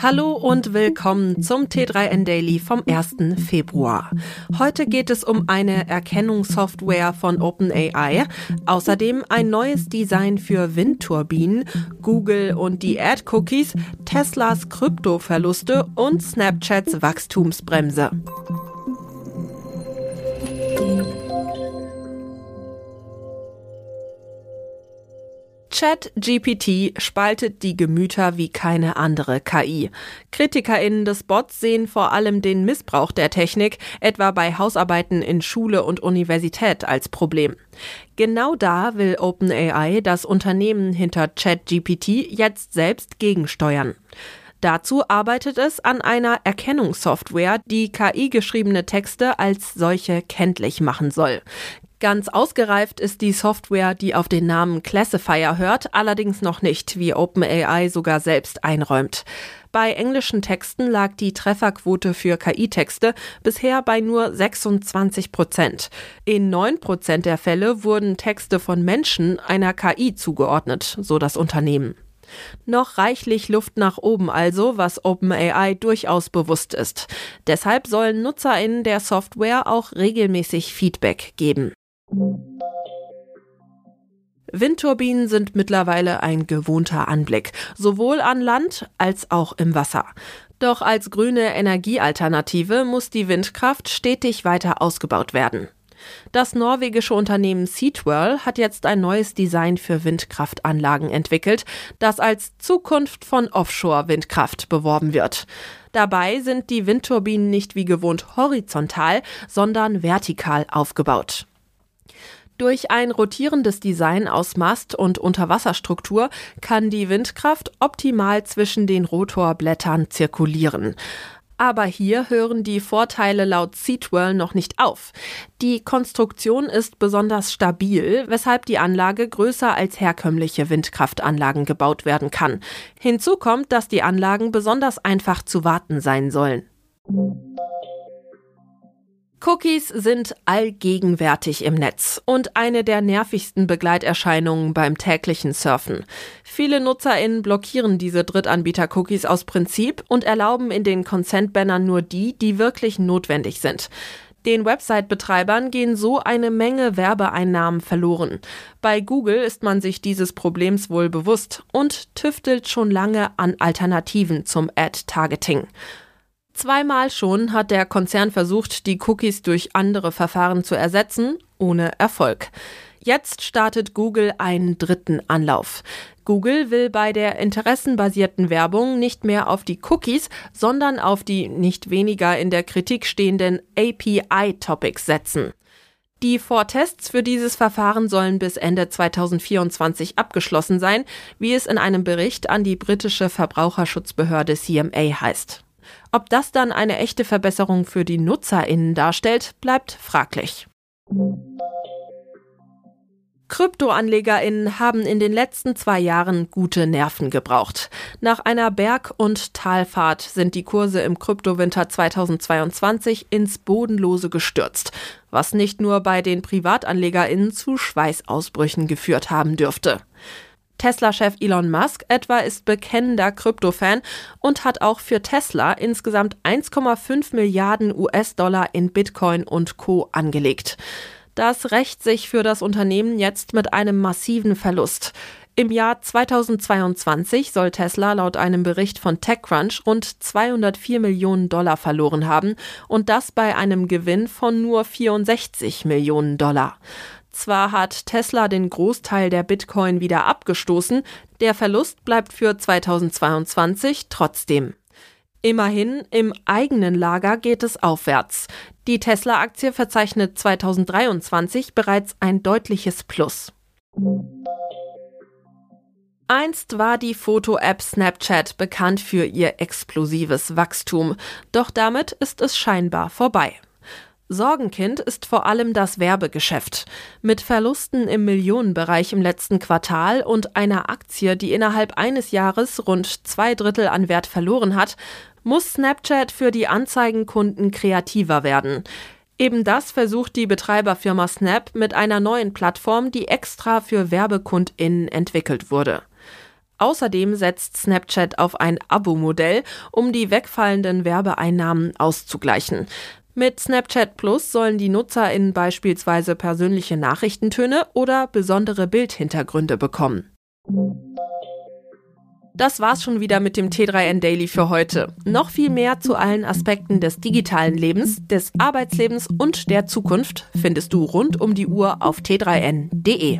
Hallo und willkommen zum T3N Daily vom 1. Februar. Heute geht es um eine Erkennungssoftware von OpenAI, außerdem ein neues Design für Windturbinen, Google und die Ad-Cookies, Teslas Kryptoverluste und Snapchats Wachstumsbremse. ChatGPT spaltet die Gemüter wie keine andere KI. KritikerInnen des Bots sehen vor allem den Missbrauch der Technik, etwa bei Hausarbeiten in Schule und Universität, als Problem. Genau da will OpenAI das Unternehmen hinter ChatGPT jetzt selbst gegensteuern. Dazu arbeitet es an einer Erkennungssoftware, die KI-geschriebene Texte als solche kenntlich machen soll. Ganz ausgereift ist die Software, die auf den Namen Classifier hört, allerdings noch nicht, wie OpenAI sogar selbst einräumt. Bei englischen Texten lag die Trefferquote für KI-Texte bisher bei nur 26 Prozent. In 9 Prozent der Fälle wurden Texte von Menschen einer KI zugeordnet, so das Unternehmen. Noch reichlich Luft nach oben also, was OpenAI durchaus bewusst ist. Deshalb sollen NutzerInnen der Software auch regelmäßig Feedback geben. Windturbinen sind mittlerweile ein gewohnter Anblick, sowohl an Land als auch im Wasser. Doch als grüne Energiealternative muss die Windkraft stetig weiter ausgebaut werden. Das norwegische Unternehmen Seatwhirl hat jetzt ein neues Design für Windkraftanlagen entwickelt, das als Zukunft von Offshore-Windkraft beworben wird. Dabei sind die Windturbinen nicht wie gewohnt horizontal, sondern vertikal aufgebaut. Durch ein rotierendes Design aus Mast und Unterwasserstruktur kann die Windkraft optimal zwischen den Rotorblättern zirkulieren. Aber hier hören die Vorteile laut Seatwell noch nicht auf. Die Konstruktion ist besonders stabil, weshalb die Anlage größer als herkömmliche Windkraftanlagen gebaut werden kann. Hinzu kommt, dass die Anlagen besonders einfach zu warten sein sollen. Cookies sind allgegenwärtig im Netz und eine der nervigsten Begleiterscheinungen beim täglichen Surfen. Viele NutzerInnen blockieren diese Drittanbieter-Cookies aus Prinzip und erlauben in den Consent-Bannern nur die, die wirklich notwendig sind. Den Website-Betreibern gehen so eine Menge Werbeeinnahmen verloren. Bei Google ist man sich dieses Problems wohl bewusst und tüftelt schon lange an Alternativen zum Ad-Targeting. Zweimal schon hat der Konzern versucht, die Cookies durch andere Verfahren zu ersetzen, ohne Erfolg. Jetzt startet Google einen dritten Anlauf. Google will bei der interessenbasierten Werbung nicht mehr auf die Cookies, sondern auf die nicht weniger in der Kritik stehenden API-Topics setzen. Die Vortests für dieses Verfahren sollen bis Ende 2024 abgeschlossen sein, wie es in einem Bericht an die britische Verbraucherschutzbehörde CMA heißt. Ob das dann eine echte Verbesserung für die NutzerInnen darstellt, bleibt fraglich. KryptoanlegerInnen haben in den letzten zwei Jahren gute Nerven gebraucht. Nach einer Berg- und Talfahrt sind die Kurse im Kryptowinter 2022 ins Bodenlose gestürzt, was nicht nur bei den PrivatanlegerInnen zu Schweißausbrüchen geführt haben dürfte. Tesla-Chef Elon Musk etwa ist bekennender Krypto-Fan und hat auch für Tesla insgesamt 1,5 Milliarden US-Dollar in Bitcoin und Co. angelegt. Das rächt sich für das Unternehmen jetzt mit einem massiven Verlust. Im Jahr 2022 soll Tesla laut einem Bericht von TechCrunch rund 204 Millionen Dollar verloren haben und das bei einem Gewinn von nur 64 Millionen Dollar. Zwar hat Tesla den Großteil der Bitcoin wieder abgestoßen, der Verlust bleibt für 2022 trotzdem. Immerhin, im eigenen Lager geht es aufwärts. Die Tesla-Aktie verzeichnet 2023 bereits ein deutliches Plus. Einst war die Foto-App Snapchat bekannt für ihr explosives Wachstum, doch damit ist es scheinbar vorbei. Sorgenkind ist vor allem das Werbegeschäft. Mit Verlusten im Millionenbereich im letzten Quartal und einer Aktie, die innerhalb eines Jahres rund zwei Drittel an Wert verloren hat, muss Snapchat für die Anzeigenkunden kreativer werden. Eben das versucht die Betreiberfirma Snap mit einer neuen Plattform, die extra für WerbekundInnen entwickelt wurde. Außerdem setzt Snapchat auf ein Abo-Modell, um die wegfallenden Werbeeinnahmen auszugleichen. Mit Snapchat Plus sollen die NutzerInnen beispielsweise persönliche Nachrichtentöne oder besondere Bildhintergründe bekommen. Das war's schon wieder mit dem T3N Daily für heute. Noch viel mehr zu allen Aspekten des digitalen Lebens, des Arbeitslebens und der Zukunft findest du rund um die Uhr auf t3n.de.